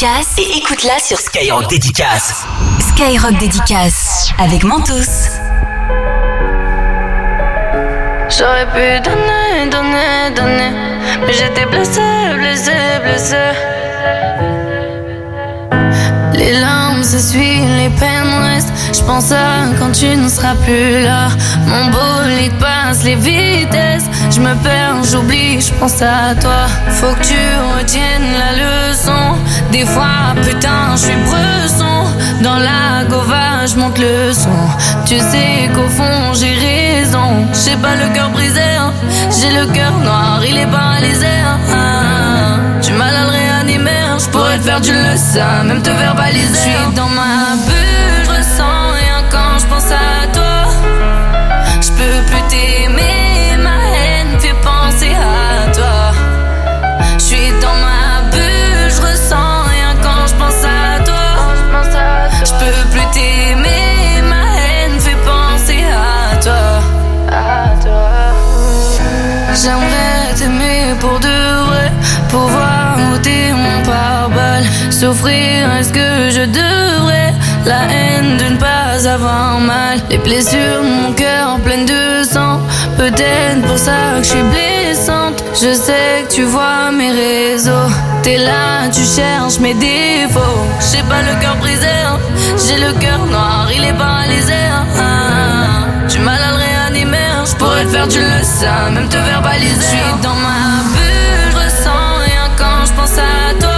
dédicace et écoute-la sur Skyrock Dédicace. Skyrock Dédicace avec Mentos. J'aurais pu donner, donner, donner, mais j'étais blessé, blessé, blessé. Les larmes s'essuient, les peines restent. Je pense à quand tu ne seras plus là. Mon bolide passe les vitesses. Je me perds, j'oublie, je pense à toi. Faut que tu retiennes la leçon. Des fois, putain, je suis bresson. Dans la gova, je monte le son. Tu sais qu'au fond, j'ai raison. J'ai pas le cœur brisé, hein. j'ai le cœur noir, il est paralysé. Hein. Tu m'as le réanimer, hein. je pourrais te faire du le sein, même te verbaliser. Je suis dans ma bulle, Souffrir, est-ce que je devrais La haine de ne pas avoir mal? Les blessures mon cœur pleines de sang. Peut-être pour ça que je suis blessante. Je sais que tu vois mes réseaux. T'es là, tu cherches mes défauts. J'ai pas le cœur brisé, hein. j'ai le cœur noir, il est paralysé. hein. Ah, Tu m'as le réanimer, hein. je pourrais te faire du le sein, même te verbaliser. Je suis dans ma bulle, je ressens rien quand je pense à toi.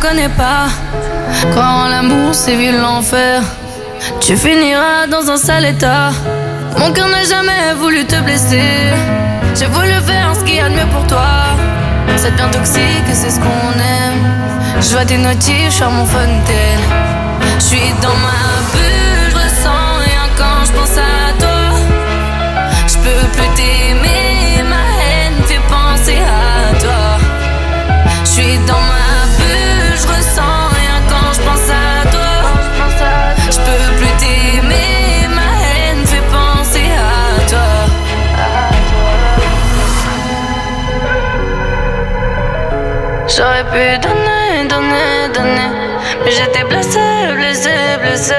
Connais pas. Quand l'amour sévit l'enfer, tu finiras dans un sale état. Mon cœur n'a jamais voulu te blesser. J'ai voulu faire ce qu'il y a de mieux pour toi. C'est bien toxique, c'est ce qu'on aime. Je vois tes notifs, à mon fontaine. Je suis dans ma bulle, je ressens rien quand je pense à toi. Je peux plus t'aimer, ma haine fait penser à toi. Je suis dans ma pu donner, donner, donner, mais j'étais blessé, blessé, blessé.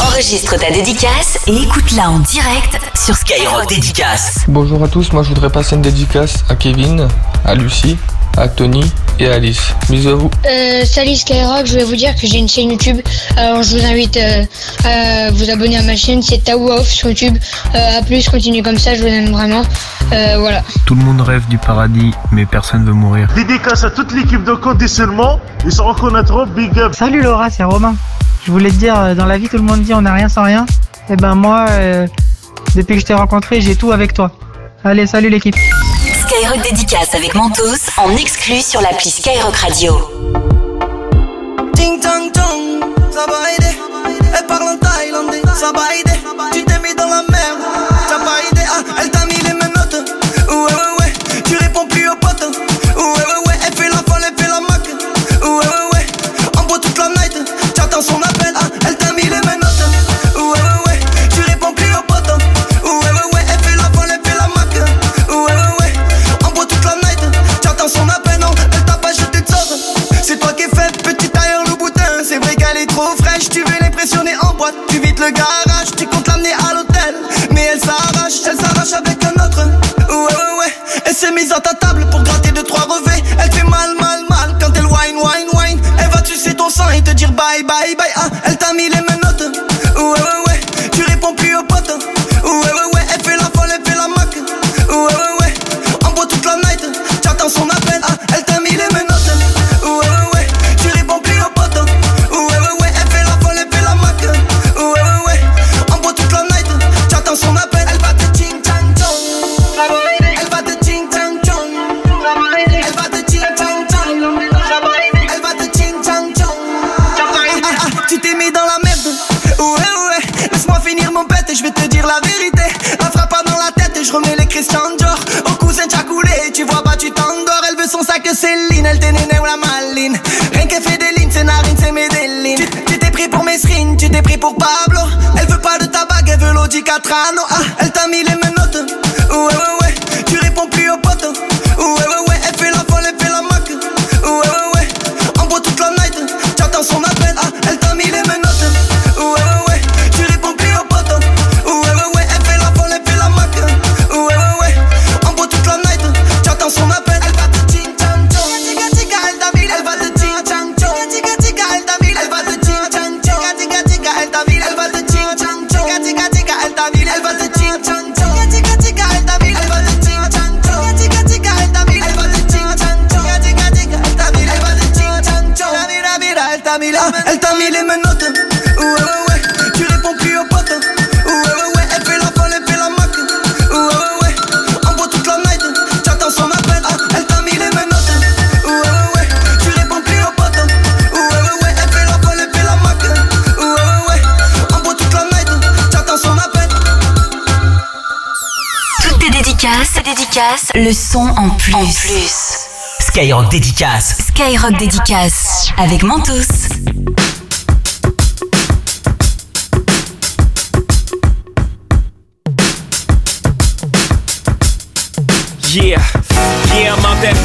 Enregistre ta dédicace et écoute-la en direct sur Skyrock Dédicace. Bonjour à tous, moi je voudrais passer une dédicace à Kevin, à Lucie à Tony et Alice. Bisous à vous. Euh, salut Skyrock, je vais vous dire que j'ai une chaîne YouTube. Alors je vous invite euh, à vous abonner à ma chaîne, c'est Tao Off sur YouTube. Euh, à plus, continuez comme ça, je vous aime vraiment. Euh, voilà. Tout le monde rêve du paradis, mais personne veut mourir. Dédicace à toute l'équipe de conditionnement, ils se reconnaîtront, big up. Salut Laura, c'est Romain. Je voulais te dire, dans la vie tout le monde dit on n'a rien sans rien. Et ben moi, euh, depuis que je t'ai rencontré, j'ai tout avec toi. Allez, salut l'équipe. Skyrock dédicace avec Mentos en exclu sur l'appli Skyrock Radio. Ting tang tong, ça va aider. Elle parle en thaïlandais, ça va aider. Tu t'es mis dans la merde, ça va aider. Ah, elle t'a mis les menottes. Ouais, ouais, ouais. Tu réponds plus aux potes. Ouais, ouais, ouais. Elle fait la folle, elle fait la mac. Ouais, ouais, ouais. En bois toute la night. J'attends son appel. Ah, qu'elle est trop fraîche, tu veux l'impressionner en boîte. Tu vides le garage, tu comptes l'amener à l'hôtel. Mais elle s'arrache, elle s'arrache avec un autre. Ouais, ouais, ouais. Elle s'est mise à ta table pour gratter deux, trois revêts. Elle fait mal, mal, mal quand elle whine, whine, whine. Elle va sucer ton sang et te dire bye, bye, bye. Ah, elle t'a mis les menottes. Ouais, ouais, ouais. Céline. Elle ou la maline. Rien qu'elle fait des lignes, c'est narine, c'est Medellin. Tu t'es pris pour Mesrine, tu t'es pris pour Pablo. Elle veut pas de ta bague, elle veut l'Audi Catrano. Ah, elle t'a mis les menottes. Le son en plus. En plus. Skyrock dédicace. Skyrock dédicace avec Mentos. Yeah,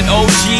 With OG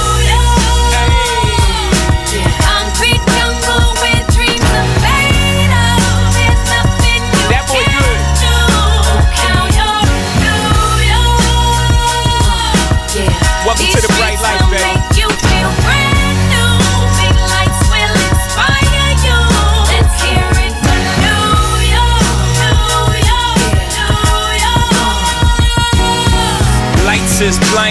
this plane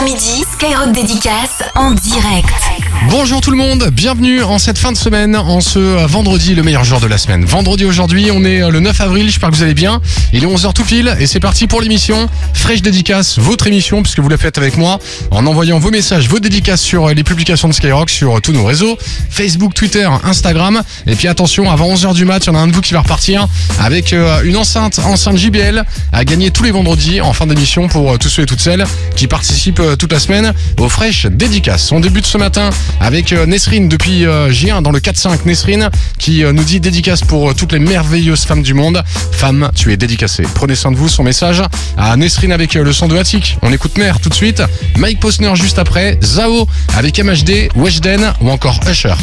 Midi, Skyrock dédicace en direct. Bonjour tout le monde, bienvenue en cette fin de semaine, en ce vendredi, le meilleur jour de la semaine. Vendredi aujourd'hui, on est le 9 avril, j'espère que vous allez bien. Il est 11h tout pile et c'est parti pour l'émission Fraîche Dédicace, votre émission puisque vous la faites avec moi en envoyant vos messages, vos dédicaces sur les publications de Skyrock sur tous nos réseaux, Facebook, Twitter, Instagram. Et puis attention, avant 11h du match, il y en a un de vous qui va repartir avec euh, une enceinte, enceinte JBL à gagner tous les vendredis en fin d'émission pour euh, tous ceux et toutes celles qui participent euh, toute la semaine aux Fraîches Dédicaces. On débute ce matin avec euh, Nesrine depuis J1 euh, dans le 4-5. Nesrine qui euh, nous dit dédicace pour toutes les merveilleuses femmes du monde. Femme, tu es dédicacée. Prenez soin de vous. Son message à Nesrine avec le son de Attic. On écoute Mère tout de suite. Mike Posner juste après. Zao avec MHD, Weshden ou encore Usher.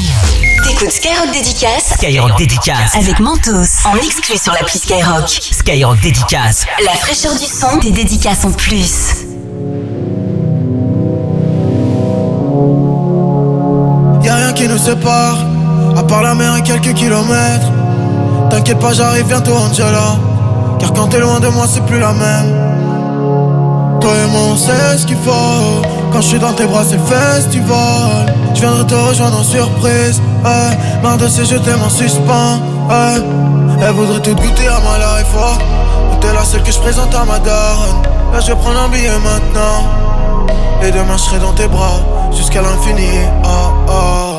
T'écoutes Skyrock Dédicace. Skyrock Dédicace. Avec Mentos. En exclu sur l'appli Skyrock. Skyrock Dédicace. La fraîcheur du son. Des dédicaces en plus. Qui nous sépare, à part la mer et quelques kilomètres. T'inquiète pas, j'arrive bientôt, Angela. Car quand t'es loin de moi, c'est plus la même. Toi et moi, on sait ce qu'il faut. Quand je suis dans tes bras, c'est festival. Je viendrai te rejoindre en surprise. Ouais. Marre de ces je t'aime en suspens. Ouais. Elle voudrait tout goûter à ma life. Oh. T'es la seule que je présente à ma daronne. Là, je vais prendre un billet maintenant. Et demain, je serai dans tes bras jusqu'à l'infini. Oh, oh.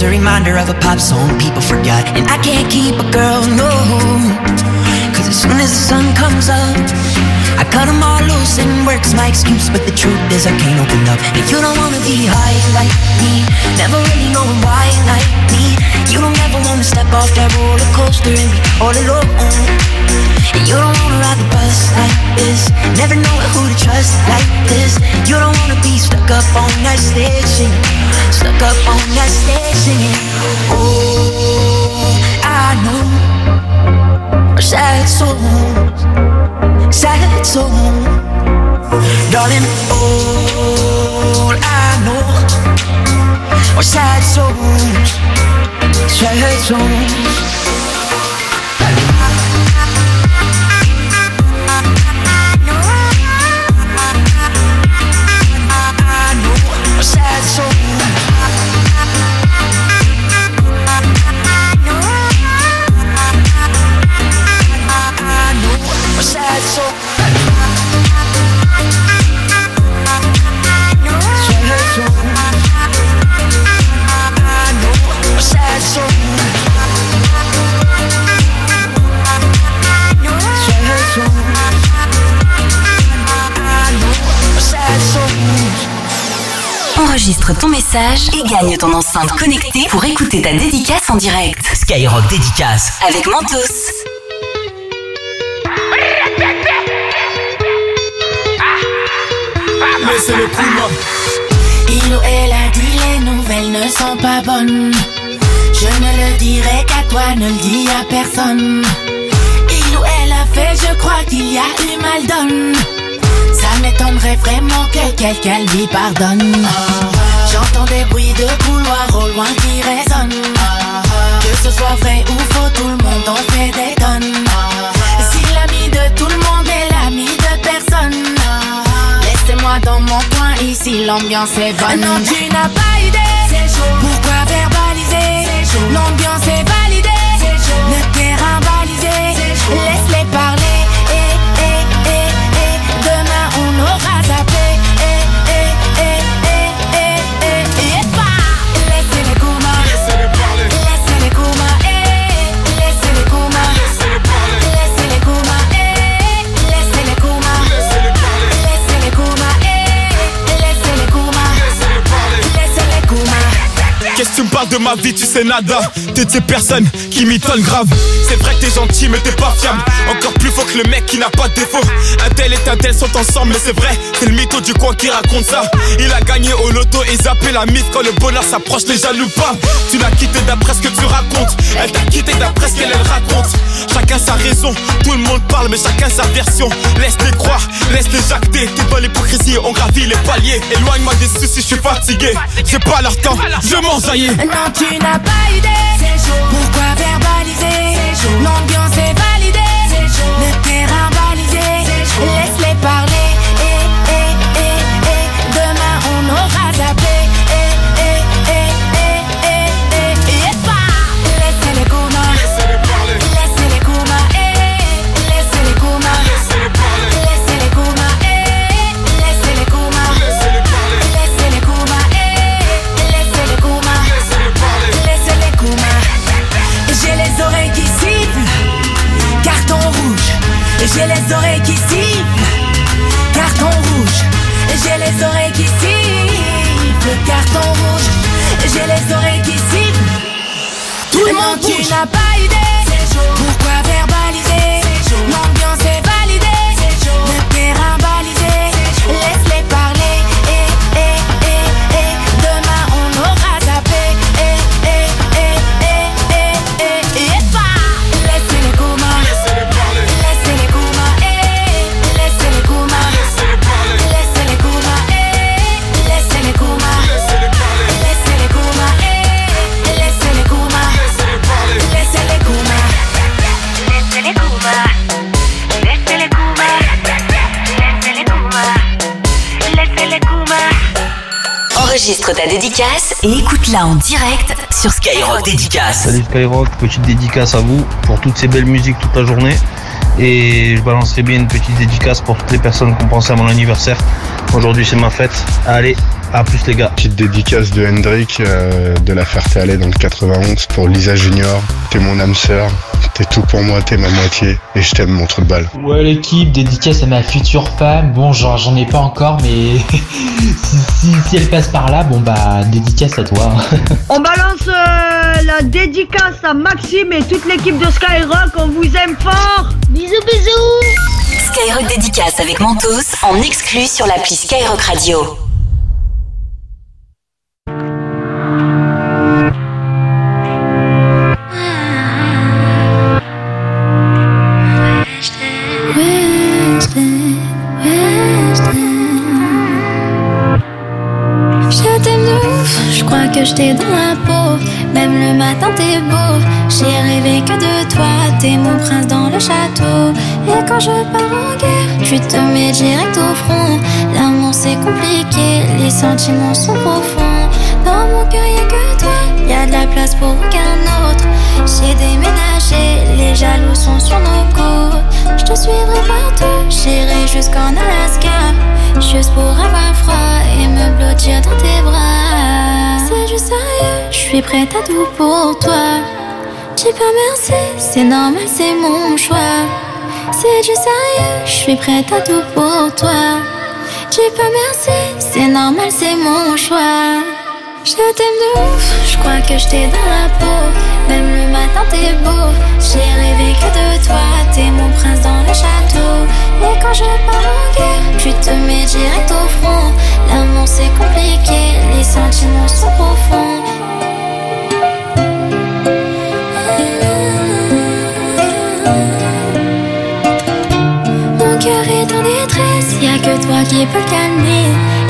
Name's a reminder of a pop song people forgot. And I can't keep a girl, no. Cause as soon as the sun comes up, I cut them all loose and work's my excuse. But the truth is, I can't open up. And you don't wanna be high like me, never really knowing why like me. You don't ever wanna step off that roller coaster and be all alone. And you don't wanna ride the bus like this, never know who to trust like this. You don't wanna be stuck up on that station, stuck up on that station. Oh, I know sad souls, sad souls, darling. All I know are sad souls, sad souls. Message et gagne ton enceinte connectée pour écouter ta dédicace en direct. Skyrock Dédicace. Avec Mentos. Laissez le coup, Il ou elle a dit les nouvelles ne sont pas bonnes. Je ne le dirai qu'à toi, ne le dis à personne. Il ou elle a fait, je crois qu'il y a eu mal donne. Ça m'étonnerait vraiment que quelqu'un lui pardonne. J'entends des bruits de couloir au loin qui résonnent. Que ce soit vrai ou faux, tout le monde en fait des tonnes. Si l'ami de tout le monde est l'ami de personne, laissez-moi dans mon coin, ici l'ambiance est bonne. Non, tu n'as pas idée. Pourquoi verbaliser? L'ambiance est validée. Le terrain balisé. Laisse-les parler. Eh, eh, eh, eh. Demain on aura zappé. Tu me parles de ma vie, tu sais nada. T'es de ces personnes qui grave. C'est vrai que t'es gentil mais t'es pas fiable. Encore plus faux que le mec qui n'a pas de défaut. Un tel et un tel sont ensemble mais c'est vrai C'est le mytho du coin qui raconte ça. Il a gagné au loto et zappé la mise Quand le bonheur s'approche les jaloux pas. Tu l'as quitté d'après ce que tu racontes. Elle t'a quitté d'après ce qu'elle elle raconte. Chacun sa raison, tout le monde parle mais chacun sa version. Laisse-les croire, laisse-les jacter. T'es dans l'hypocrisie, on gravit les paliers. Éloigne-moi des soucis, je suis fatigué. J'ai pas leur temps, je m'en Non, tu n'as pas idée. Pourquoi verbaliser L'ambiance est validée. Le terrain balisé. Laisse-les parler. Et écoute-la en direct sur Skyrock Dédicace. Salut Skyrock, petite dédicace à vous pour toutes ces belles musiques toute la journée. Et je balancerai bien une petite dédicace pour toutes les personnes qui ont pensé à mon anniversaire. Aujourd'hui c'est ma fête. Allez, à plus les gars. Petite dédicace de Hendrik euh, de la Ferté-Alais dans le 91 pour Lisa Junior. T'es mon âme sœur, t'es tout pour moi, t'es ma moitié et je t'aime mon trou de balle. Ouais l'équipe, dédicace à ma future femme. Bon genre j'en ai pas encore mais si, si- si elle passe par là, bon bah dédicace à toi. On balance euh, la dédicace à Maxime et toute l'équipe de Skyrock. On vous aime fort. Bisous, bisous. Skyrock Dédicace avec Mentos en exclu sur l'appli Skyrock Radio. T'es mon prince dans le château. Et quand je pars en guerre, tu te mets direct au front. L'amour c'est compliqué, les sentiments sont profonds. Dans mon cœur y'a que toi, y a de la place pour aucun autre. J'ai déménagé, les jaloux sont sur nos côtes. Je te suivrai partout, j'irai jusqu'en Alaska. Juste pour avoir froid et me blottir dans tes bras. C'est du sérieux, je suis prête à tout pour toi. Dis pas merci, c'est normal, c'est mon choix. C'est du sérieux, je suis prête à tout pour toi. J'ai pas merci, c'est normal, c'est mon choix. Je t'aime de ouf, je crois que je t'ai dans la peau. Même le matin, t'es beau. J'ai rêvé que de toi, t'es mon prince dans le château. Et quand je pars en guerre, tu te mets direct au front. L'amour c'est compliqué, les sentiments sont profonds. Mon cœur est en détresse, y a que toi qui peux le calmer.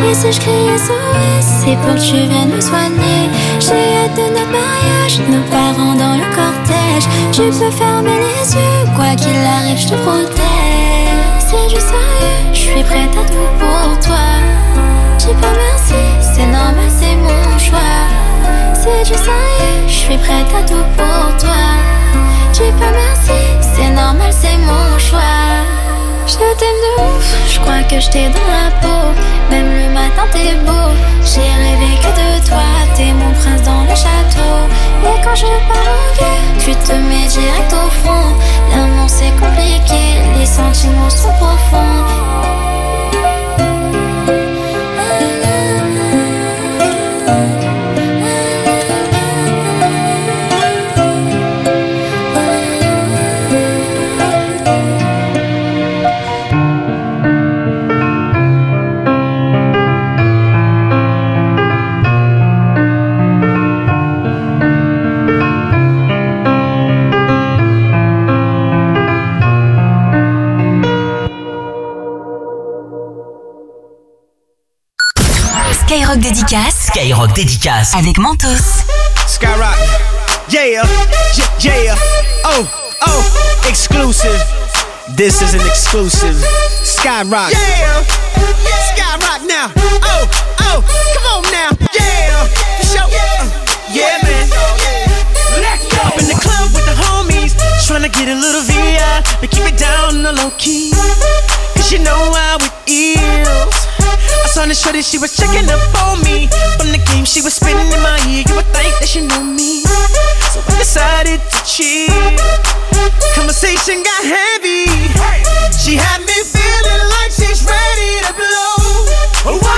Et si je crie SOS, c'est pour que tu viennes me soigner. J'ai hâte de notre mariage, nos parents dans le cortège. Tu peux fermer les yeux, quoi qu'il arrive, je te protège. C'est du sérieux, je suis prête à tout pour toi. J'ai pas merci, c'est normal, c'est mon choix. C'est du sérieux, je suis prête à tout pour toi. J'ai pas merci, c'est normal, c'est mon choix. Je t'aime de ouf, je crois que je t'ai dans la peau. Même le matin, t'es beau. J'ai rêvé que de toi, t'es mon prince dans le château. Et quand je guerre, tu te mets direct au front. L'amour c'est compliqué, les sentiments sont profonds. Skyrock dédicace. Avec Mentos. Skyrock. Yeah, yeah, yeah. Oh, oh, exclusive. This is an exclusive. Skyrock. Yeah, Skyrock now. Oh, oh, come on now. Yeah, for sure. Uh, yeah, man. Let's go. Up in the club with the homies, trying to get a little VI, but keep it down on the low key. Cause you know how it is. Saw this shorty, she was checking up on me. From the game, she was spinning in my ear. You would think that she knew me. So I decided to cheat. Conversation got heavy. She had me feeling like she's ready to blow. Watch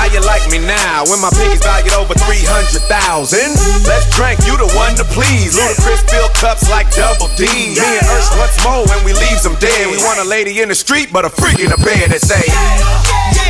How you like me now when my pinkies valued over 300,000? Let's drink, you the one to please. Ludacris fill cups like double D. Me and Ursh once more when we leaves them dead. We want a lady in the street, but a freak in the bed that say, Yeah,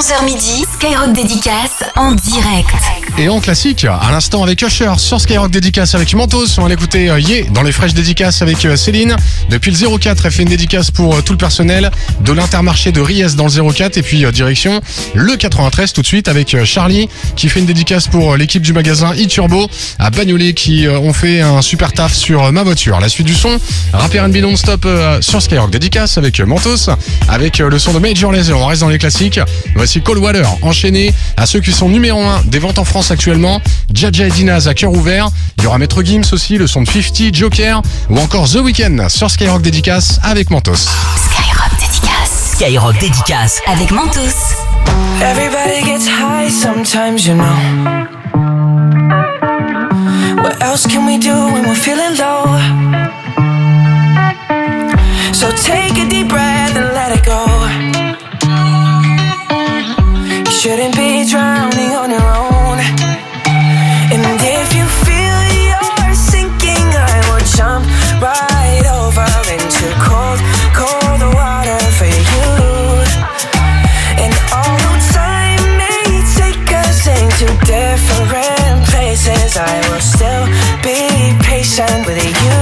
11h midi, Skyrock Dédicace en direct. Et en classique, à l'instant avec Usher sur Skyrock Dédicace avec Mentos. On va l'écouter euh, Yé dans les fraîches dédicaces avec euh, Céline. Depuis le 04, elle fait une dédicace pour euh, tout le personnel de l'intermarché de Ries dans le 04 et puis direction le 93 tout de suite avec Charlie qui fait une dédicace pour l'équipe du magasin e-Turbo à Bagnolet qui ont fait un super taf sur ma voiture. La suite du son, Rapper and non-stop sur Skyrock Dédicace avec Mentos avec le son de Major Lazer. On reste dans les classiques. Voici Cold Water enchaîné à ceux qui sont numéro 1 des ventes en France actuellement. Jaja et Dinaz à cœur ouvert. Il y aura Maître Gims aussi, le son de 50, Joker ou encore The Weeknd sur Skyrock Dédicace avec Mentos. Skyrock Dédicace. Skyrock Dédicace. Avec Mentos. Everybody gets high sometimes, you know. What else can we do when we're feeling low? So take a deep breath and let it go. You shouldn't be drowning on your own. Be patient with you.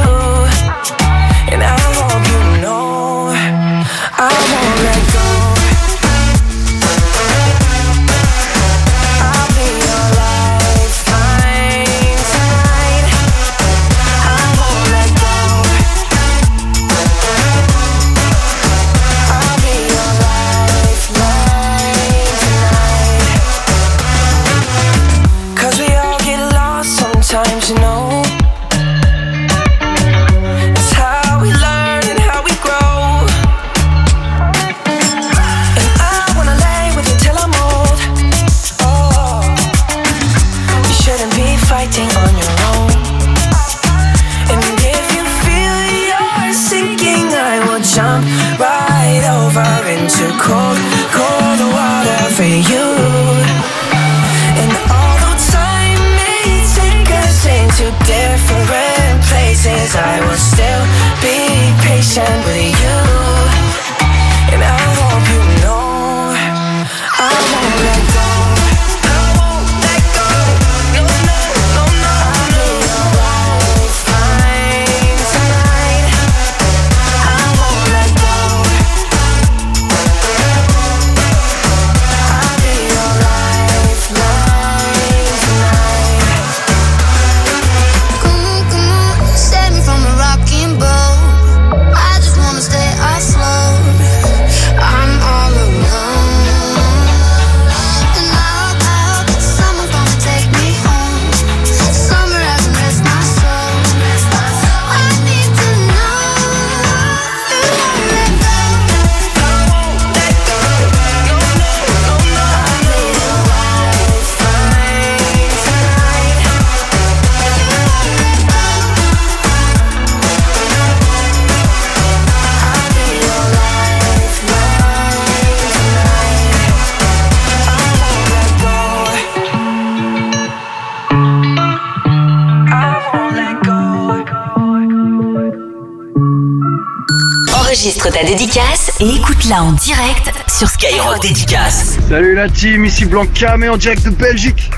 Écoute-la en direct sur Skyrock Dédicace. Salut la team, ici Blanca, mais en direct de Belgique.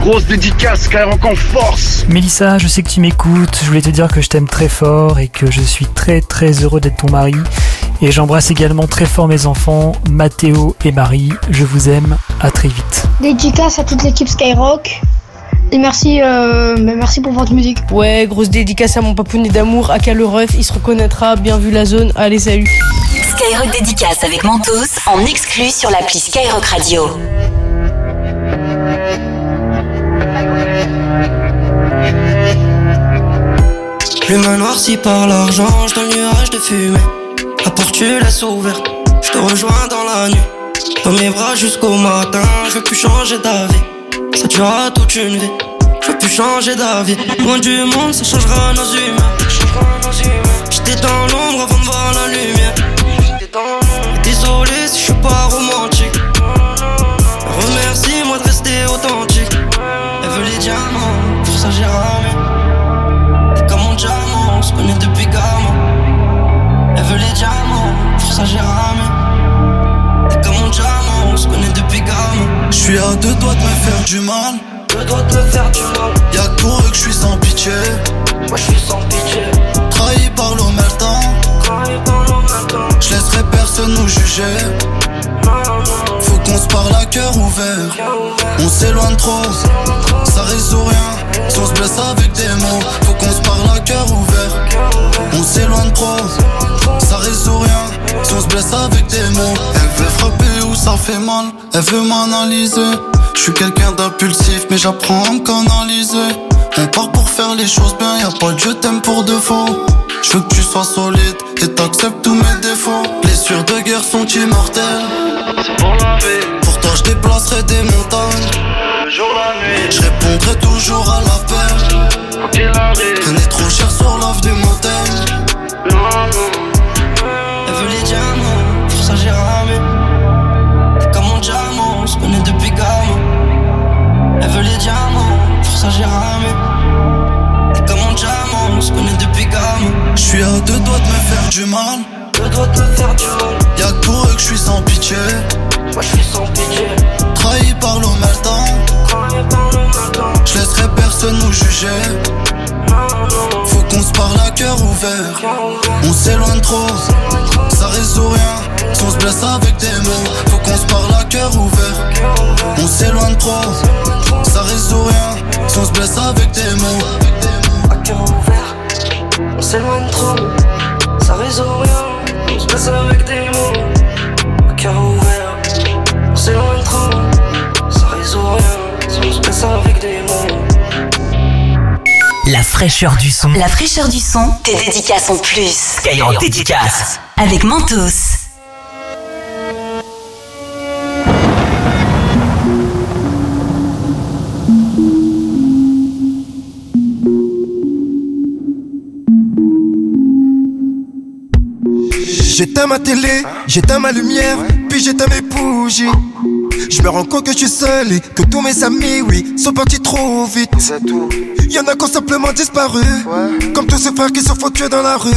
Grosse dédicace, Skyrock en force. Mélissa, je sais que tu m'écoutes. Je voulais te dire que je t'aime très fort et que je suis très très heureux d'être ton mari. Et j'embrasse également très fort mes enfants, Mathéo et Marie. Je vous aime. À très vite. Dédicace à toute l'équipe Skyrock. Et merci, euh, mais merci pour votre musique. Ouais, grosse dédicace à mon papounet d'amour, à Caloref, il se reconnaîtra, bien vu la zone. Allez, salut. Skyrock Dédicace avec Mentos en exclu sur l'appli Skyrock Radio. Plume noircie par l'argent, je dans le nuage de fumée. La porte tu laisses ouverte, je te rejoins dans la nuit. Dans mes bras jusqu'au matin, je veux plus changer d'avis. Ça durera toute une vie, je veux plus changer d'avis. Loin du monde, ça changera nos humains. J'étais dans l'ombre avant de voir la lumière. Désolé si je suis pas romantique. Remercie-moi de rester authentique. Elle veut les diamants, pour ça j'ai ramé. T'es comme mon diamant, on se connaît depuis gamin. Elle veut les diamants, pour ça j'ai ramé. Suis à deux doigts de me faire du mal. Deux doigts de me faire du mal. Y'a que pour eux que je suis sans pitié. Moi je suis sans pitié. Trahi par l'omertan. Trahi par l'omertan. Je laisserai personne nous juger. Faut qu'on se parle à cœur ouvert. On s'éloigne trop, ça résout rien. Si on se blesse avec des mots, faut qu'on se parle à cœur ouvert. On s'éloigne trop, ça résout rien. Si on se blesse avec des mots, elle veut frapper où ça fait mal, elle veut m'analyser. Je suis quelqu'un d'impulsif, mais j'apprends à me canaliser. On part pour faire les choses bien, y'a pas de je t'aime pour de faux. Je veux que tu sois solide et t'acceptes tous mes défauts. Blessures de guerre sont immortelles. C'est pour la vie. Je déplacerai des montagnes. Le jour, la nuit. Je répondrai toujours à l'appel. Rien n'est trop cher sur l'offre du motel. Elle veut les diamants, pour ça j'ai ramé. T'es comme mon diamant, on se connaît depuis gamin. Elle veut les diamants, pour ça j'ai ramé. T'es comme mon diamant, on se connaît depuis gamin. Je suis à deux doigts de me faire du mal. Deux doigts de me faire du mal. Y'a que pour eux que je suis sans pitié. Moi je suis sans pitié. Trahi par l'omertan. Trahi par l'omertan. Je laisserai personne nous juger. Faut qu'on se parle à cœur ouvert. On s'éloigne trop, ça résout rien. Si on se blesse avec des mots, faut qu'on se parle à cœur ouvert. On s'éloigne trop, ça résout rien. Si on se blesse avec des mots, à cœur ouvert. On s'éloigne trop, ça résout rien. On se blesse avec des mots, La fraîcheur du son. La fraîcheur du son, tes dédicaces en plus. Skyrock dédicace. Avec Mentos. J'éteins ma télé, j'éteins ma lumière, puis j'éteins mes bougies. Je me rends compte que je suis seul et que tous mes amis, oui, sont partis trop vite. Y'en a qui ont simplement disparu. Comme tous ces frères qui se font tuer dans la rue.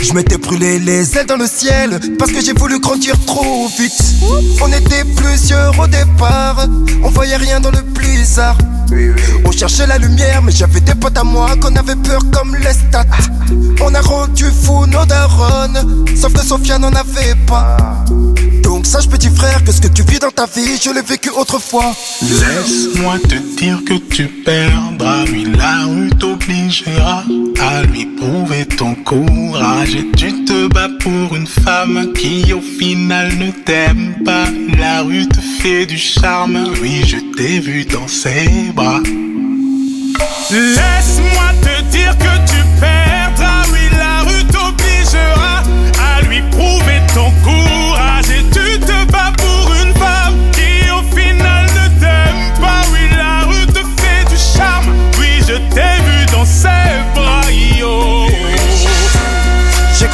Je m'étais brûlé les ailes dans le ciel parce que j'ai voulu grandir trop vite. On était plusieurs au départ, on voyait rien dans le blizzard. On cherchait la lumière, mais j'avais des potes à moi qu'on avait peur comme les stats. On a rendu fou nos darons, sauf que Sophia n'en avait pas. Sache petit frère que ce que tu vis dans ta vie, je l'ai vécu autrefois. Laisse-moi te dire que tu perdras, oui la rue t'obligera à lui prouver ton courage. Et tu te bats pour une femme qui au final ne t'aime pas. La rue te fait du charme, oui je t'ai vu dans ses bras. Laisse-moi te dire que tu perdras,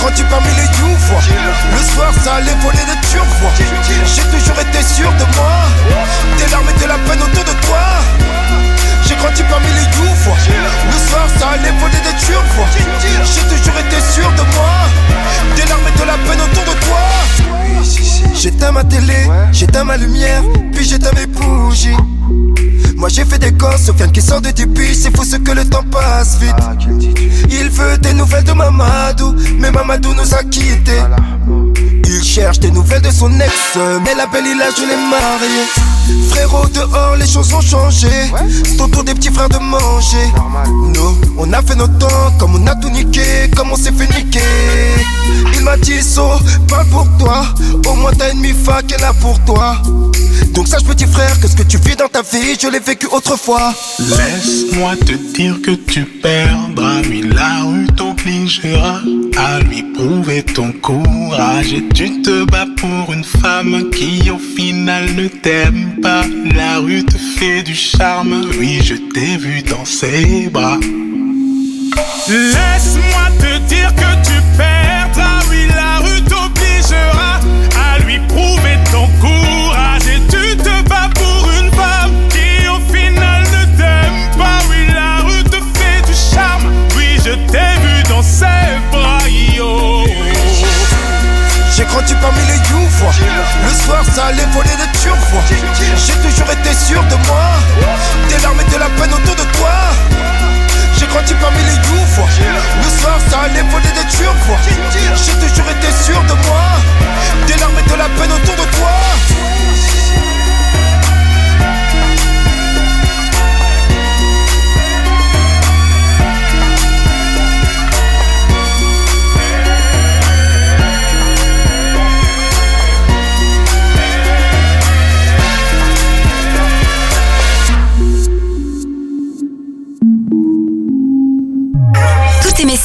J'ai grandi parmi les youvois. Le soir, ça allait voler de turvois. J'ai toujours été sûr de moi. Des larmes et de la peine autour de toi. J'ai grandi parmi les youvois. Le soir, ça allait voler de turvois. J'ai toujours été sûr de moi. Des larmes et de la peine autour de toi. J'éteins ma télé, j'éteins ma lumière, puis j'éteins mes bougies. Moi j'ai fait des gosses, Sofiane qui sort de début, c'est fou ce que le temps passe vite. Il veut des nouvelles de Mamadou, mais Mamadou nous a quittés. Il cherche des nouvelles de son ex, mais la belle il a je l'ai mariée. Frérot dehors, les choses ont changé. C'est au tour des petits frères de manger. Nous, on a fait notre temps, comme on a tout niqué, comme on s'est fait niquer. Il m'a dit ruisseau, pas pour toi. Au moins t'as une mifa qui est là pour toi. Donc sache petit frère que ce que tu vis dans ta vie, je l'ai vécu autrefois. Laisse-moi te dire que tu perdras, oui la rue t'obligera à lui prouver ton courage et tu te bats pour une femme qui au final ne t'aime pas. La rue te fait du charme, oui je t'ai vu dans ses bras. Laisse-moi te dire que tu perdras, oui la rue t'obligera à lui prouver ton courage J'ai grandi parmi les youvois. Le soir, ça allait voler de turvois. J'ai toujours été sûr de moi. Des larmes et de la peine autour de toi. J'ai grandi parmi les youvois. Le soir, ça allait voler de turvois. J'ai toujours été sûr de moi. Des larmes et de la peine autour de toi.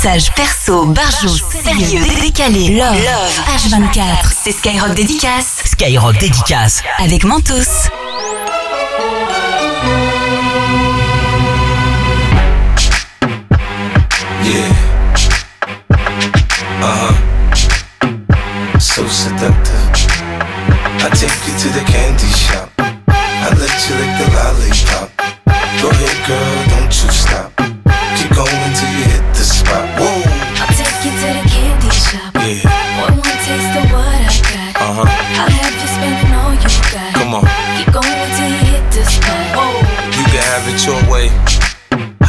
Messages perso, barjots, sérieux, décalés, love, H24, c'est Skyrock Dédicace. Skyrock Dédicace. Avec Mentos.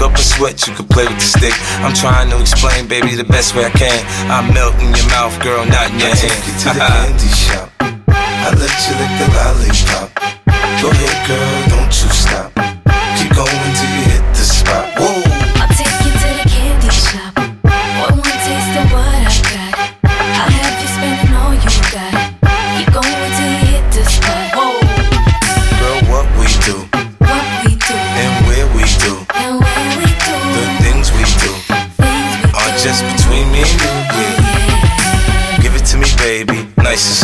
up a sweat, you can play with the stick. I'm trying to explain, baby, the best way I can. I melt in your mouth, girl, not in your I hand. you to the candy shop. I let you lick the lollipop. Go ahead, girl, don't you stop. devices.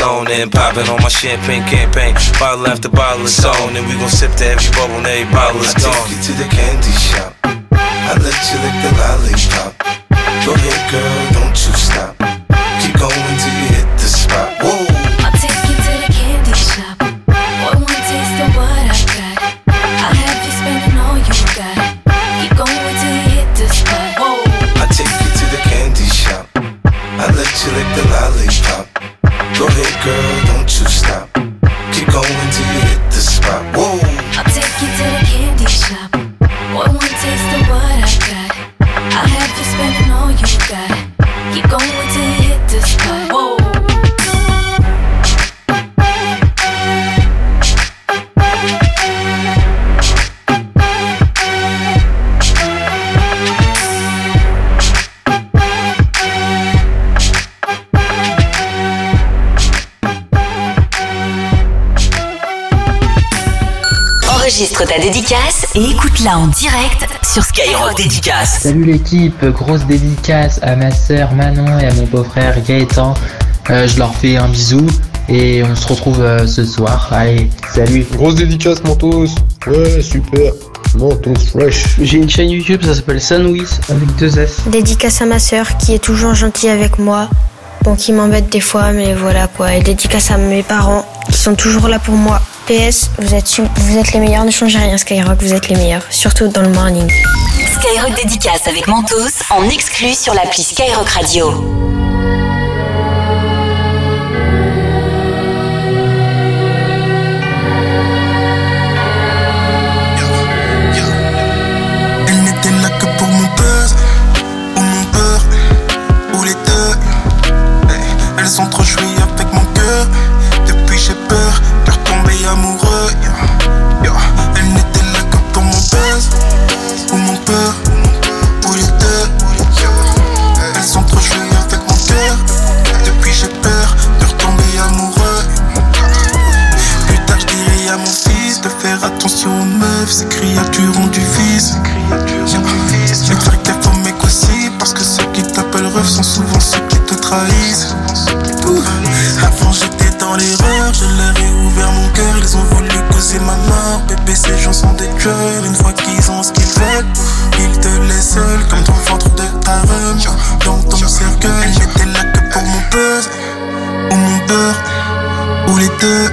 on and popping on my champagne campaign. Bottle after bottle is on, and we gon' sip to every bubble and every bottle is I gone. take you to the candy shop. I let you lick the lollipop. Go ahead, girl, don't you stop. Enregistre ta dédicace et écoute-la en direct sur Skyrock Dédicace. Salut l'équipe, grosse dédicace à ma sœur Manon et à mon beau-frère Gaëtan. Euh, je leur fais un bisou et on se retrouve euh, ce soir. Allez, salut. Grosse dédicace Mentos. Ouais, super. Mentos fresh. J'ai une chaîne YouTube, ça s'appelle Sanouis avec deux S. Dédicace à ma sœur qui est toujours gentille avec moi. Bon, qui m'embête des fois, mais voilà quoi. Et dédicace à mes parents qui sont toujours là pour moi. PS, vous êtes, vous êtes les meilleurs, ne changez rien Skyrock, vous êtes les meilleurs. Surtout dans le morning. Skyrock Dédicace avec Mentos en exclu sur l'appli Skyrock Radio. Ces créatures ont du mecs aussi, parce que ceux qui t'appellent ref sont souvent ceux qui te trahissent. Avant, j'étais dans l'erreur, je leur ai ouvert mon cœur, ils ont voulu causer ma mort. Bébé, ces gens sont des tueurs, une fois qu'ils ont ce qu'ils veulent, ils te laissent seul, comme le ventre de ta rhum. Dans ton cercueil, j'étais là que pour mon buzz, ou mon beurre, ou les deux.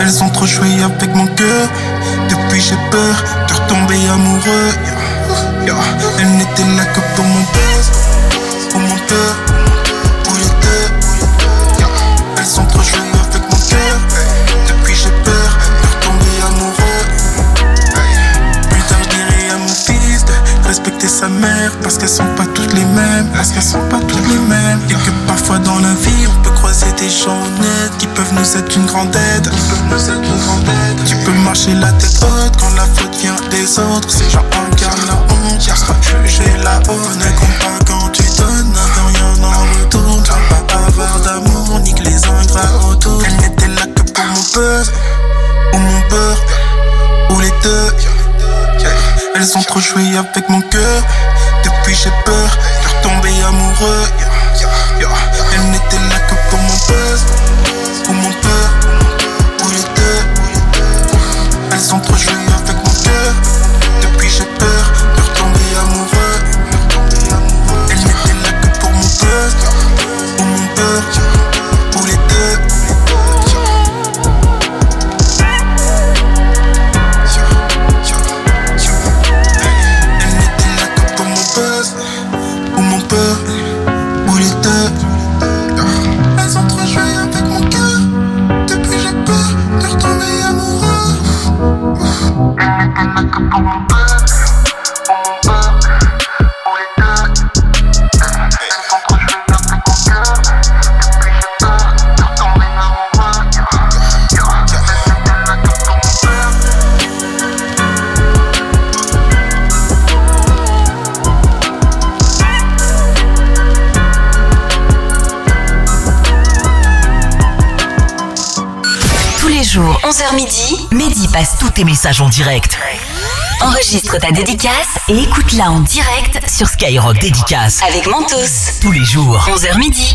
Elles ont trop joué avec mon cœur. Depuis j'ai peur de retomber amoureux. Elles n'étaient là que pour mon buzz parce qu'elles sont pas toutes les mêmes. Parce qu'elles sont pas toutes les mêmes. Et que parfois dans la vie on peut croiser des gens honnêtes qui peuvent nous être une grande aide. Qui peuvent nous être une grande aide. Tu peux marcher la tête haute quand la faute vient des autres. Ces gens incarnent la honte. Car sera jugé la honte. Ne compte pas quand tu donnes, n'attends rien en retour. Sois pas avare d'amour, nique les ingrats autour. Elle n'était là que pour mon buzz ou mon beurre ou les deux. Elles ont trop joué avec mon cœur. Depuis j'ai peur de retomber amoureux. Elles n'étaient là que pour mon buzz 11h midi, Mehdi passe tous tes messages en direct. Enregistre ta dédicace et écoute-la en direct sur Skyrock Dédicace avec Mentos. Tous les jours, 11h midi.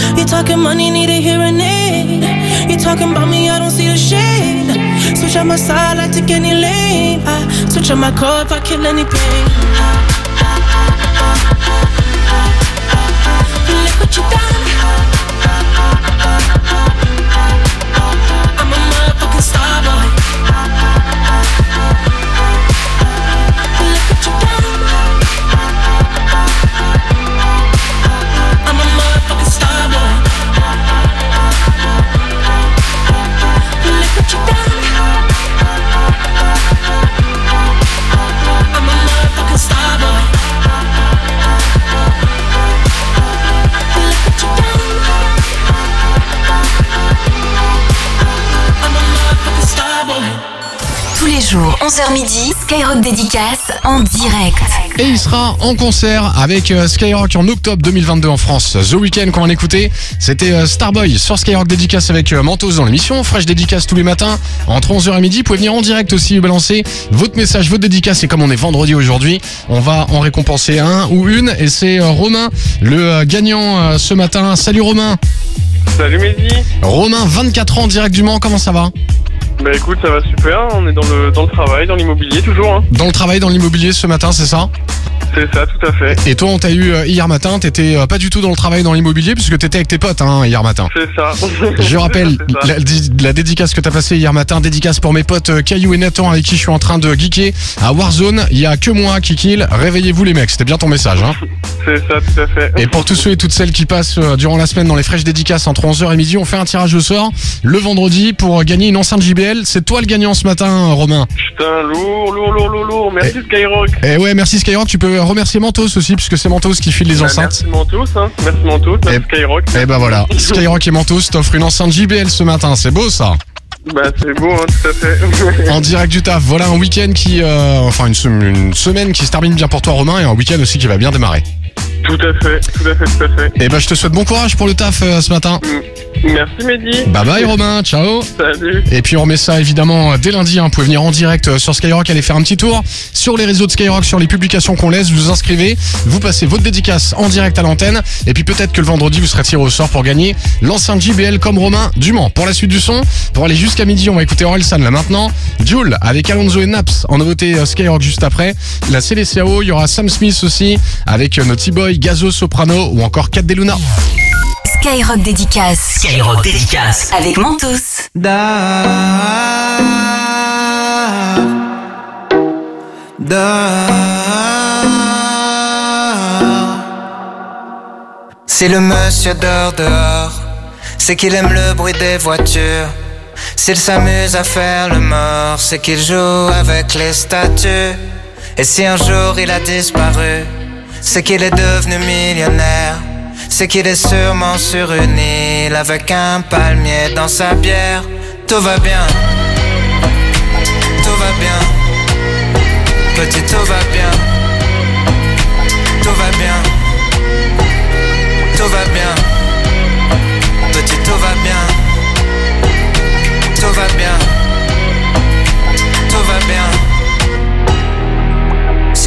You talking money, need a hearing aid. You talking about me, I don't see the shade. Switch on my side, I take any lane. I switch on my core if I kill any pain. Look what you done. Jours, 11h midi, Skyrock dédicace en direct. Et il sera en concert avec euh, Skyrock en octobre 2022 en France. The Weeknd qu'on a écouté, c'était euh, Starboy sur Skyrock dédicace avec euh, Mentos dans l'émission. Fresh dédicace tous les matins entre 11h et midi. Vous pouvez venir en direct aussi balancer votre message, votre dédicace. Et comme on est vendredi aujourd'hui, on va en récompenser un ou une. Et c'est Romain, le gagnant ce matin. Salut Romain. Salut Mehdi. Romain, 24 ans direct du Mans, comment ça va? Bah écoute, ça va super. On est dans le, dans le travail, dans l'immobilier toujours. Hein. Dans le travail, dans l'immobilier ce matin, c'est ça C'est ça, tout à fait. Et toi, on t'a eu euh, hier matin, t'étais euh, pas du tout dans le travail dans l'immobilier puisque t'étais avec tes potes hein, hier matin. C'est ça. Je rappelle ça. la, di- la dédicace que t'as passée hier matin, dédicace pour mes potes euh, Caillou et Nathan avec qui je suis en train de geeker à Warzone. Il y a que moi qui kill. Réveillez-vous les mecs, c'était bien ton message. Hein. C'est ça, tout à fait. Et pour tous ceux et toutes celles qui passent durant la semaine dans les fraîches dédicaces entre 11h et midi, on fait un tirage au sort le vendredi pour gagner une enceinte JBL. C'est toi le gagnant ce matin, Romain. Putain, lourd, lourd, lourd, lourd, lourd. Merci Skyrock. Et ouais, merci Skyrock. Tu peux remercier Mentos aussi puisque c'est Mentos qui file les Bah, enceintes. Merci Mentos, hein. Merci Mentos, merci Skyrock. Et bah voilà, Skyrock et Mentos t'offrent une enceinte JBL ce matin. C'est beau ça. Bah c'est beau, hein, tout à fait. En direct du taf, voilà un week-end qui, euh, enfin une semaine qui se termine bien pour toi Romain et un week-end aussi qui va bien démarrer. Tout à fait, tout à fait, tout à fait. Et bah je te souhaite bon courage pour le taf euh, ce matin. Merci Mehdi. Bye bye Romain, ciao. Salut. Et puis on remet ça évidemment euh, dès lundi, hein. vous pouvez venir en direct euh, sur Skyrock, aller faire un petit tour sur les réseaux de Skyrock, sur les publications qu'on laisse, vous vous inscrivez, vous passez votre dédicace en direct à l'antenne et puis peut-être que le vendredi vous serez tiré au sort pour gagner l'enceinte JBL comme Romain Dumont. Pour la suite du son, pour aller jusqu'à midi, on va écouter Orelsan là maintenant, Jules avec Alonso et Naps en nouveauté Skyrock juste après, la CDCAO, il y aura Sam Smith aussi avec euh, nos Gazo, Soprano ou encore Kat Deluna. Skyrock dédicace. Skyrock dédicace. Avec Mentos. Si le monsieur dort dehors, c'est qu'il aime le bruit des voitures. S'il s'amuse à faire le mort, c'est qu'il joue avec les statues. Et si un jour il a disparu, c'est qu'il est devenu millionnaire. C'est qu'il est sûrement sur une île avec un palmier dans sa bière. Tout va bien, tout va bien, petit tout va bien, tout va bien.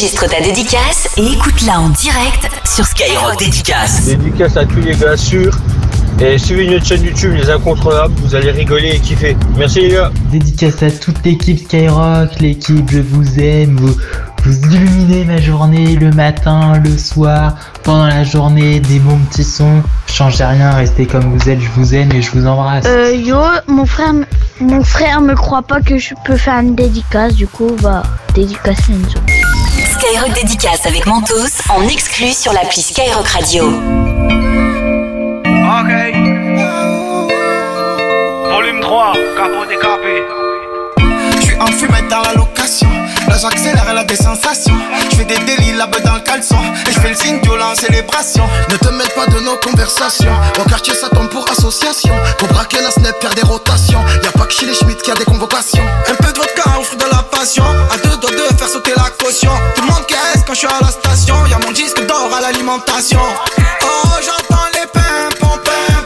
Enregistre ta dédicace et écoute-la en direct sur Skyrock Dédicace. Dédicace à tous les gars sûrs. Et suivez notre chaîne YouTube Les Incontrôlables, vous allez rigoler et kiffer. Merci les gars. Dédicace à toute l'équipe Skyrock, l'équipe, je vous aime, vous, vous illuminez ma journée le matin, le soir, pendant la journée, des bons petits sons. Changez rien, restez comme vous êtes, je vous aime et je vous embrasse. Euh, yo, mon frère, mon frère me croit pas que je peux faire une dédicace, du coup, bah, dédicace Enzo. Skyrock Dédicace avec Mentos en exclu sur l'appli Skyrock Radio. Ok. Volume 3, capot décapé. Je suis en fumette dans la location. J'accélère, elle a des sensations. Je fais des délits, la beuh dans le caleçon. Et je fais le signe violent en célébration. Ne te mêle pas de nos conversations. Au quartier, ça tombe pour association. Pour braquer la snap, faire des rotations. Y'a pas que chez les Schmitt qui a des convocations. Un peu de vodka au fruit de la passion. À deux doigts de faire sauter la caution. Tout le monde caisse quand je suis à la station. Y'a mon disque d'or à l'alimentation. Oh, j'entends les pimpons, pimpons,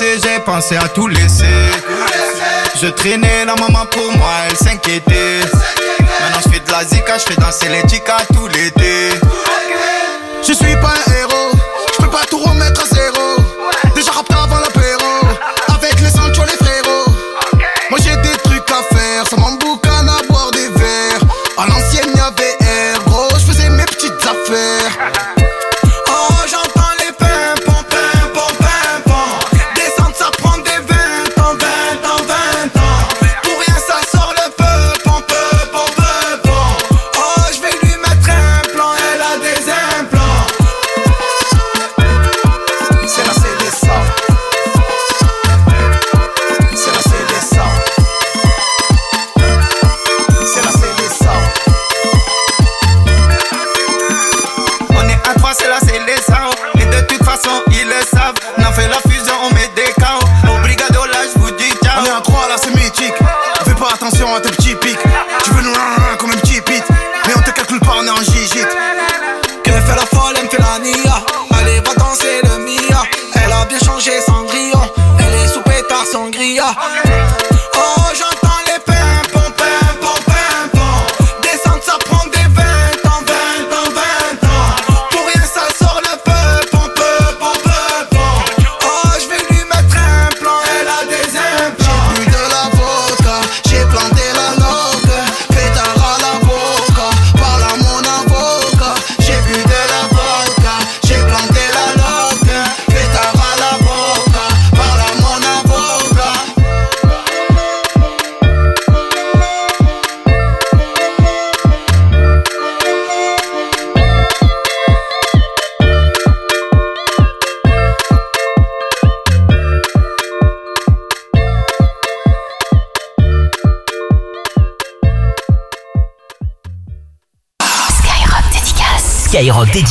j'ai pensé à tout laisser. Je traînais la maman pour moi, elle s'inquiétait. Maintenant je fais de la zika, je fais danser les chicas tout l'été. Je suis pas un héros, je peux pas tout remettre à zéro.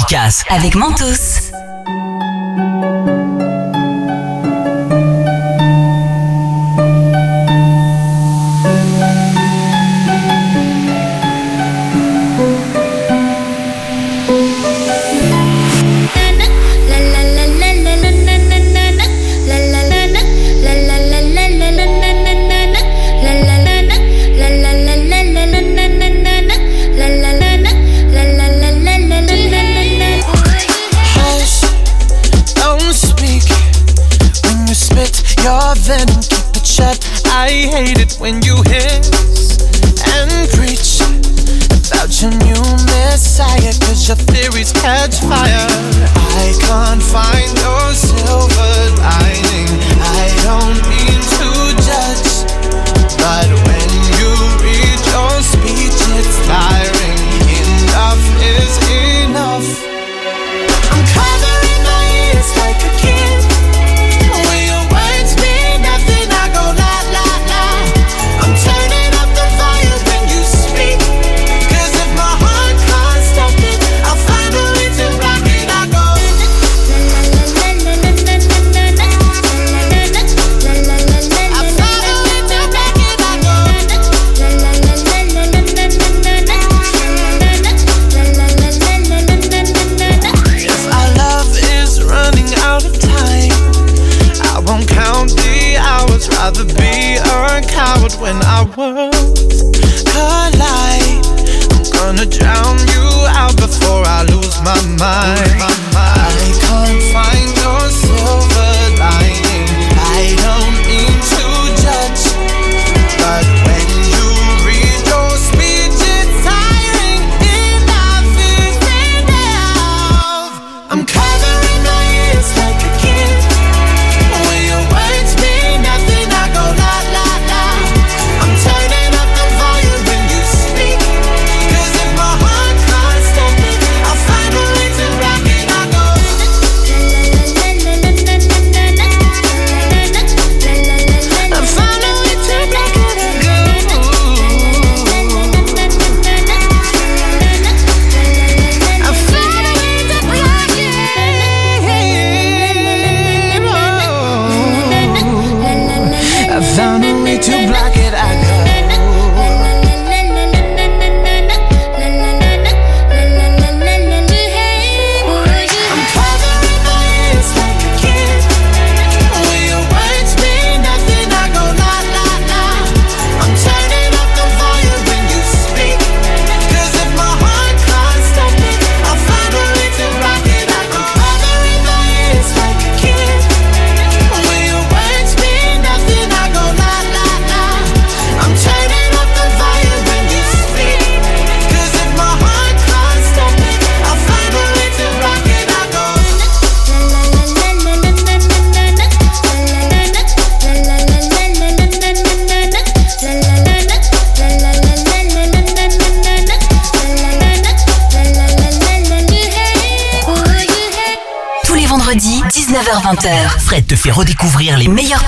Podcast avec Mentos.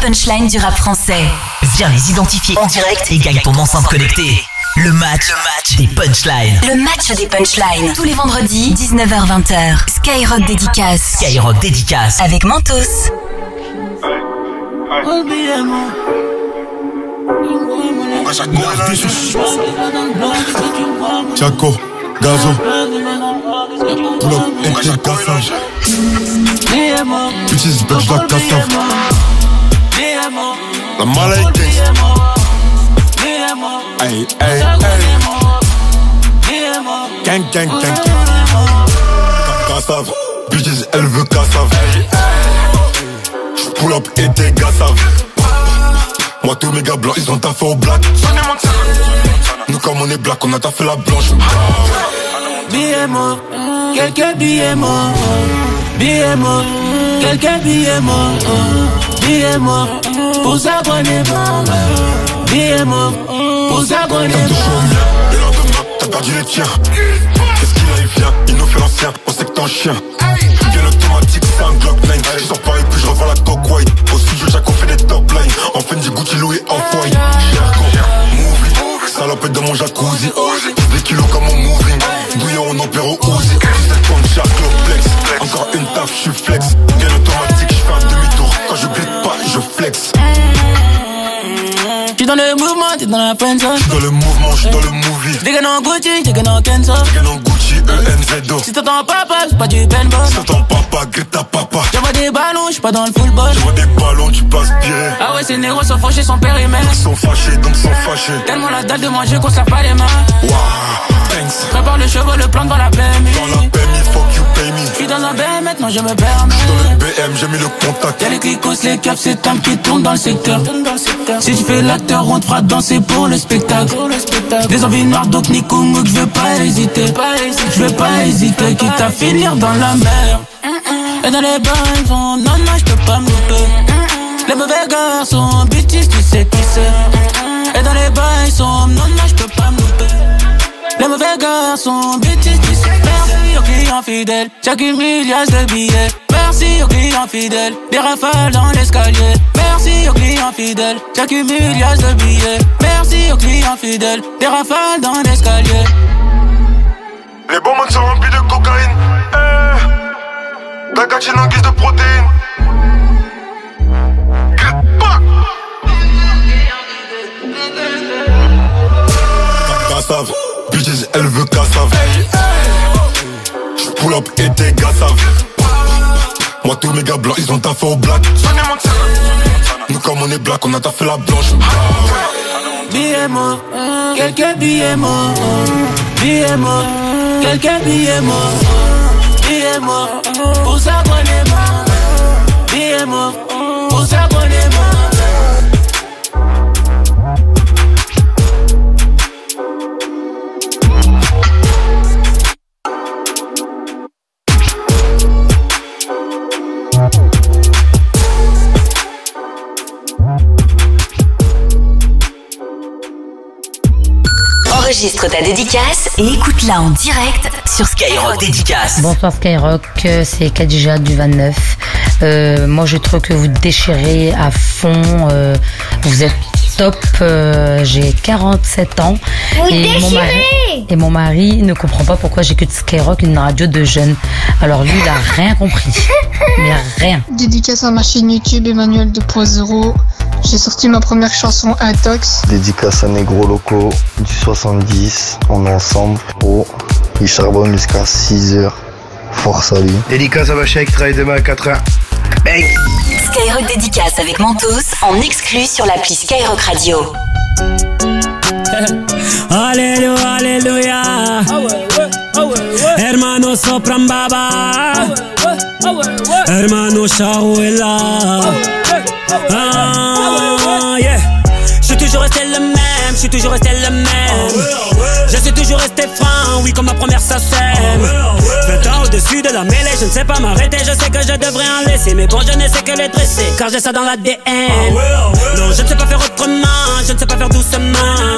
Punchlines du rap français. Viens les identifier en direct et gagne ton enceinte connectée. Le match, le match des punchlines. Le match des punchlines. Tous les vendredis, 19h-20h. Skyrock dédicace. Skyrock dédicace. Avec Mentos. Chaco, Gazo, pull up. Bitches bitch la cassave. La malade Hey, hey, hey. Gang, gang, gang, gang. Cassave. Bitches, elle veut cassave. Pull up et t'es gassave. Moi, tous mes gars blancs, ils ont taffé au black. Nous, comme on est black, on a taffé la blanche. Billets morts, quelques billets morts. Billets morts, Billets morts, pour ça qu'on est mort. Le lendemain, t'as perdu les tiens. Qu'est-ce qu'il a, il vient, il nous fait l'ancien, on sait que t'es un chien. Bien automatique, c'est un Glock 9. Je sors Paris, puis je revois la coque white. Au studio, Jack, on fait des top lines. En Fendi, Gucci, Louis, Off-White. Movie, salopette dans mon jacuzzi. Des kilos comme mon moving. Bouillon, on opère au Uzi. 17 comme Shark, Flex. Encore une taf, je suis flex. Bien automatique, je fais un demi-tour. Quand je glisse pas, je flex. Dans la pente. J'suis dans le mouvement, j'suis dans le movie. T'es dans Gucci, t'es dans Kenzo. T'es dans Gucci, ENZO. Si t'entends papa, c'est pas du paintball. Si t'entends papa, Greta papa. J'envoie des ballons, j'suis pas dans le football. J'envoie des ballons, tu peux aspirer. Ah ouais, ces négros sont fâchés, son père et mère. Ils sont fâchés, donc sont fâchés. Tellement la dalle de manger qu'on sert pas les mains. Waouh, thanks. Prépare le chevaux, le plan dans la PMI. Dans la dans un BM maintenant, je me permets. Dans le BM, j'ai mis le contact. Y'a les clicos, les caps, c'est Tam qui tourne dans le secteur. Si tu fais l'acteur, on te fera danser pour le spectacle. Des envies noires, donc Nico Mouk, je veux pas hésiter. Je veux pas hésiter, quitte à finir dans la mer. Et dans les bains, non, non, je peux pas me louper. Les mauvais garçons, bitches, tu sais qui c'est. Et dans les bains, non, non, je peux pas me louper. Les mauvais garçons, bitches, tu sais Merci aux clients fidèles, j'accumule milliards de billets. Merci aux clients fidèles, des rafales dans l'escalier. Merci aux clients fidèles, j'accumule milliards de billets. Merci aux clients fidèles, des rafales dans l'escalier. Les bonbons sont remplis de cocaïne. Eh, ta gatine en guise de protéines. Cassave, bitches, elle veut cassave. Pull up et tes gars savent. Moi, tous mes gars blancs, ils ont taffé au black. Nous, comme on est black, on a taffé la blanche. Billets morts, quelques billets morts. Billets morts, quelques billets morts. Billets morts, pour s'abonner mort. Écoute-la en direct sur Skyrock Dédicace. Bonsoir Skyrock, euh, c'est Kadija du 29. Euh, moi je trouve que vous déchirez à fond, euh, vous êtes top, euh, j'ai 47 ans. Vous et, mon déchirez mari, et mon mari ne comprend pas pourquoi j'écoute Skyrock, une radio de jeunes. Alors lui il a rien compris, mais rien. Dédicace à ma chaîne YouTube Emmanuel 2.0. J'ai sorti ma première chanson Intox. Dédicace à Negro Loco du 70. On est ensemble. Oh, il charbonne jusqu'à 6 heures. Force à lui. Dédicace à qui travaille demain à 4h. Bang Skyrock Dédicace avec Mentos en exclu sur l'appli Skyrock Radio. Alléluia, alléluia. Hermano sopran baba. Hermano Shahuela. Ah, yeah. Je suis toujours resté le même, je suis toujours resté le même. Je suis toujours resté franc, oui, comme ma première sacème. 20 ans au-dessus de la mêlée, je ne sais pas m'arrêter, je sais que je devrais en laisser. Mais bon, je ne sais que les dresser, car j'ai ça dans l'ADN. Non, je ne sais pas faire autrement, je ne sais pas faire doucement.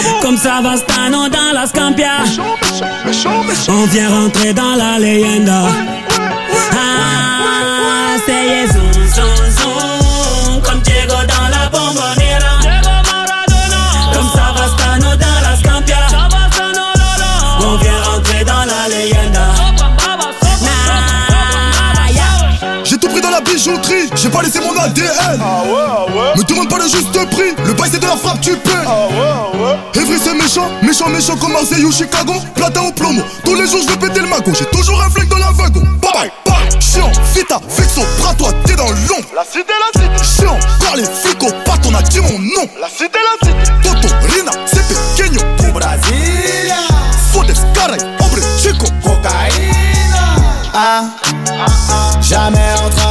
Comme Savastano dans la Scampia. On vient rentrer dans la leyenda. Ah, c'est zoom, j'ai pas laissé mon ADN. Me demande pas le juste prix, le bail c'est de la frappe, tu paies. Evry c'est méchant, méchant, méchant comme Marseille ou Chicago. Platin ou plomo, tous les jours je vais péter le magot. J'ai toujours un flingue dans la wagon. Bye bye, bye. Chiant, vita, vexo, bras toi, t'es dans l'ombre. La cité, la cité. Chiant, car les flics au on a dit mon nom. La cité, la cité. Toto, Rina, c'est pequeño. Tu Brasilia. Fodes, caray, hombre, chico. Cocaïna. Ah, jamais on trahira la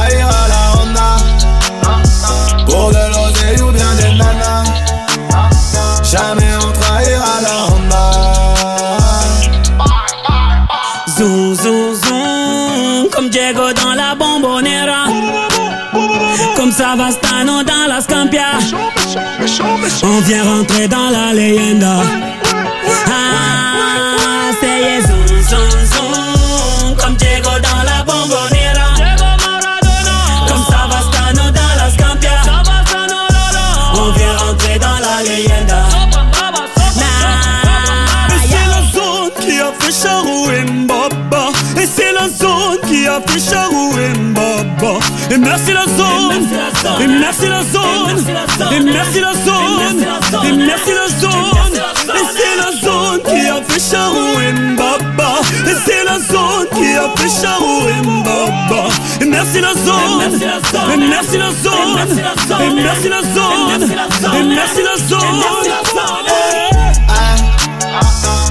On vient rentrer dans la légende. Ah, c'est zoom, zoom, comme Diego dans la bombonera. Comme Savastano dans la Scampia. On vient rentrer dans la légende. Nah, et c'est la zone qui a fait Charou et Et c'est la zone qui a fait Charou et Mbaba. Et merci la zone. Et merci la zone. Et merci la zone. Et c'est la zone qui appelle Charouim Baba Et merci la zone. Merci la zone. Merci la zone. Merci la zone.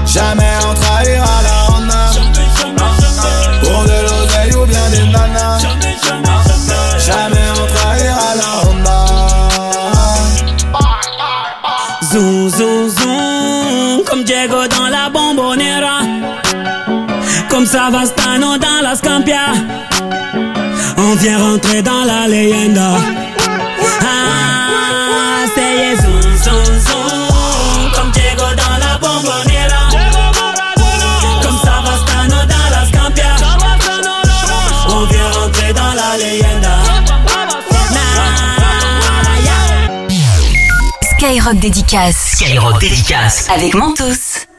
Jamais on trahira la Savastano dans la Scampia. On vient rentrer dans la leyenda. Ah, c'est zoom, zoom, zoom. Comme Diego dans la bombonera. Comme Savastano dans la Scampia. On vient rentrer dans la leyenda. Skyrock dédicace. Skyrock dédicace. Avec Mentos.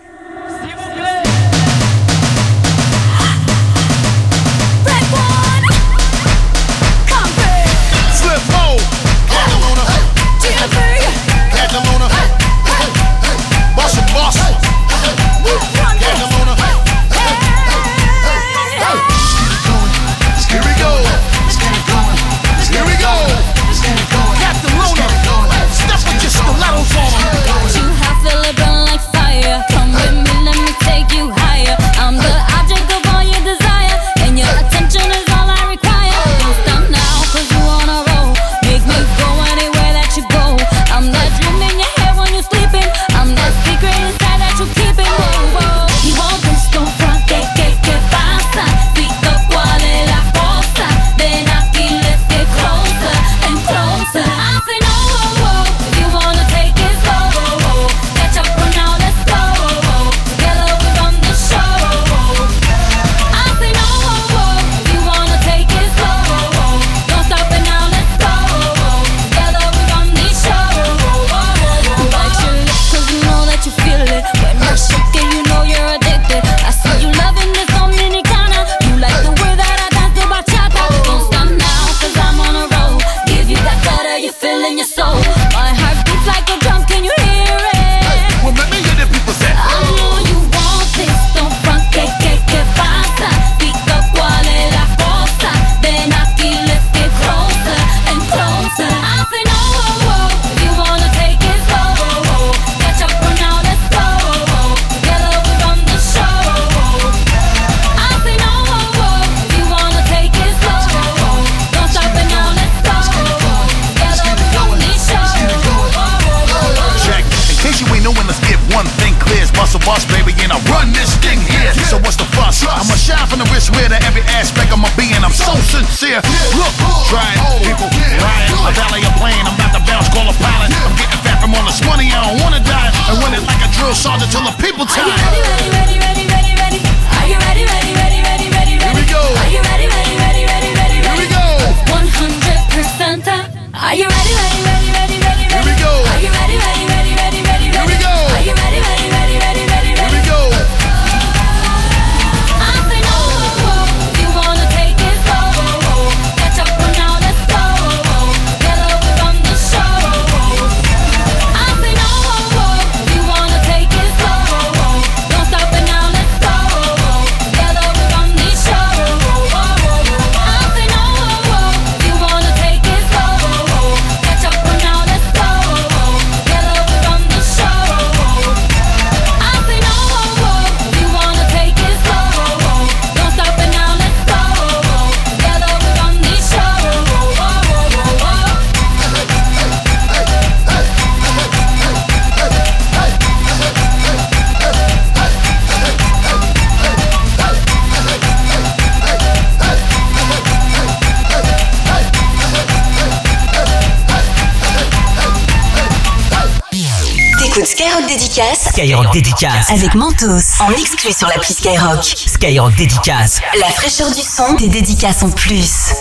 Skyrock dédicace. Avec Mentos. En exclu sur l'appli Skyrock. Skyrock dédicace. La fraîcheur du son. Des dédicaces en plus.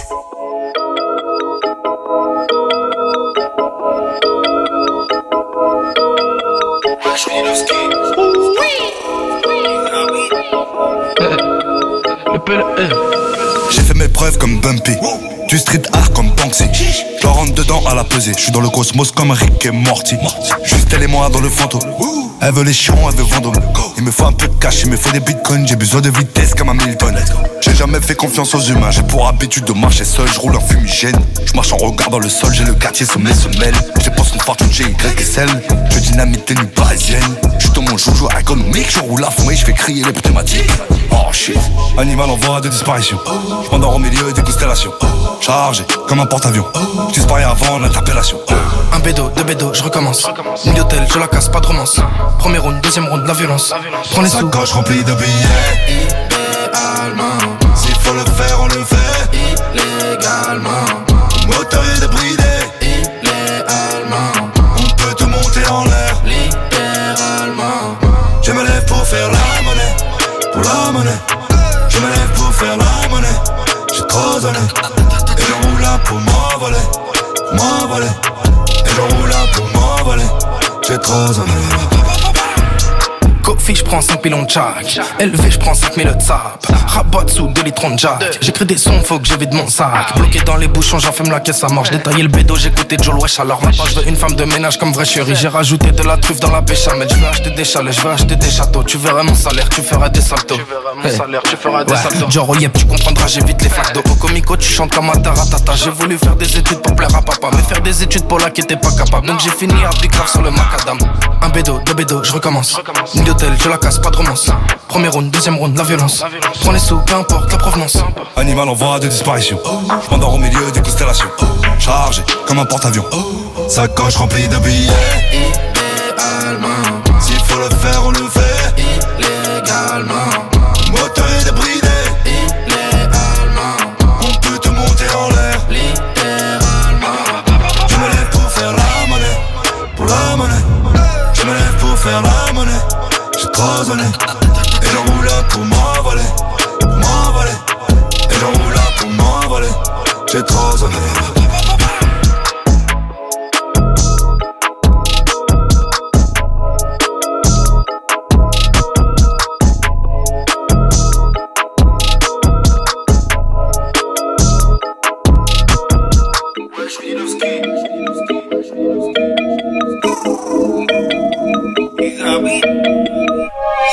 J'ai fait mes preuves comme Bumpy. Du street art comme Banksy. Je rentre dedans à la pesée. Je suis dans le cosmos comme Rick et Morty. Juste les moi dans le fantôme. Elle veut les chiens, elle veut vendre. Il me faut un peu de cash, il me faut des bitcoins. J'ai besoin de vitesse comme un Milton. J'ai jamais fait confiance aux humains. J'ai pour habitude de marcher seul. Je roule un fumigène. Je marche en regardant le sol. J'ai le quartier sous mes semelles. Je pense une fortune chez Y et. Je dynamite une parisienne. Je suis dans mon joujou économique. Je roule à fond et je fais crier les thématiques. Oh shit. Animal en voie de disparition. Je m'endors au milieu des constellations. Chargé comme un porte-avions. Je disparais avant l'interpellation. Un bédo, deux bédos, je recommence. Une d'hôtel, je la casse, pas de romance. Premier round, deuxième round, la violence. Prends les sous. Sacoche remplie de billets. Illégalement. S'il faut le faire, on le fait. Illégalement. Moteur est débridé. Pour m'envoler. M'envoler. Et je roule pour m'envoler. J'ai trop donné. Kofi, je prends 5 pilons de chac. Élevé, je prends 5 000 de sap. Rabat sous 2 litres de jack. J'écris des sons, faut que je vide mon sac. Bloqué dans les bouchons, j'enfume la caisse, ça marche. Détailler le bédo, j'écoutais Joel Wesh. Alors maintenant, je veux une femme de ménage comme vraie chérie. J'ai rajouté de la truffe dans la béchamel. Je veux acheter des chalets, je veux acheter des châteaux. Tu verrais mon salaire, tu feras des saltos. Hey. salaire, tu feras des saltos. Genre, oh yep, tu comprendras, j'évite les fardeaux. Au comico, tu chantes comme un taratata. J'ai voulu faire des études pour plaire à papa. Mais faire des études pour là qui était pas capable. Donc j'ai fini à Grave sur le macadam. Un bédo, deux bédos, je recommence. Une d'hôtel, je la casse, pas de romance. Premier round, deuxième round, la violence. Prends les sous, peu importe la provenance. Animal en voie de disparition. Je m'endors au milieu des constellations. Chargé comme un porte-avions. Sacoche remplie de billets. Illégalement. S'il faut le faire, on le fait. Illégalement. Moteur est débridé. Illégalement. On peut te monter en l'air. Littéralement. Je me lève pour faire la monnaie. Pour la monnaie. Je me lève pour faire la monnaie. J'ai trop donné. J'ai trop donné.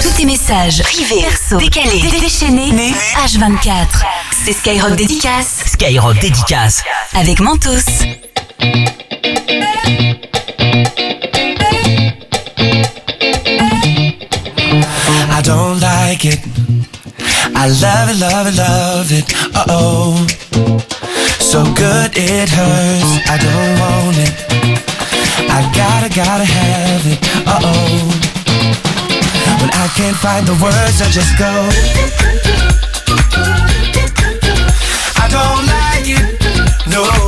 Tous tes messages privés, perso, décalés, déchaînés, H24. C'est Skyrock Dédicace. Skyrock Dédicace. Avec Mentos. I don't like it. I love it, love it, love it. Uh oh. So good it hurts. I don't want it. I gotta, gotta have it. Uh oh. When I can't find the words, I just go. Don't like it. No,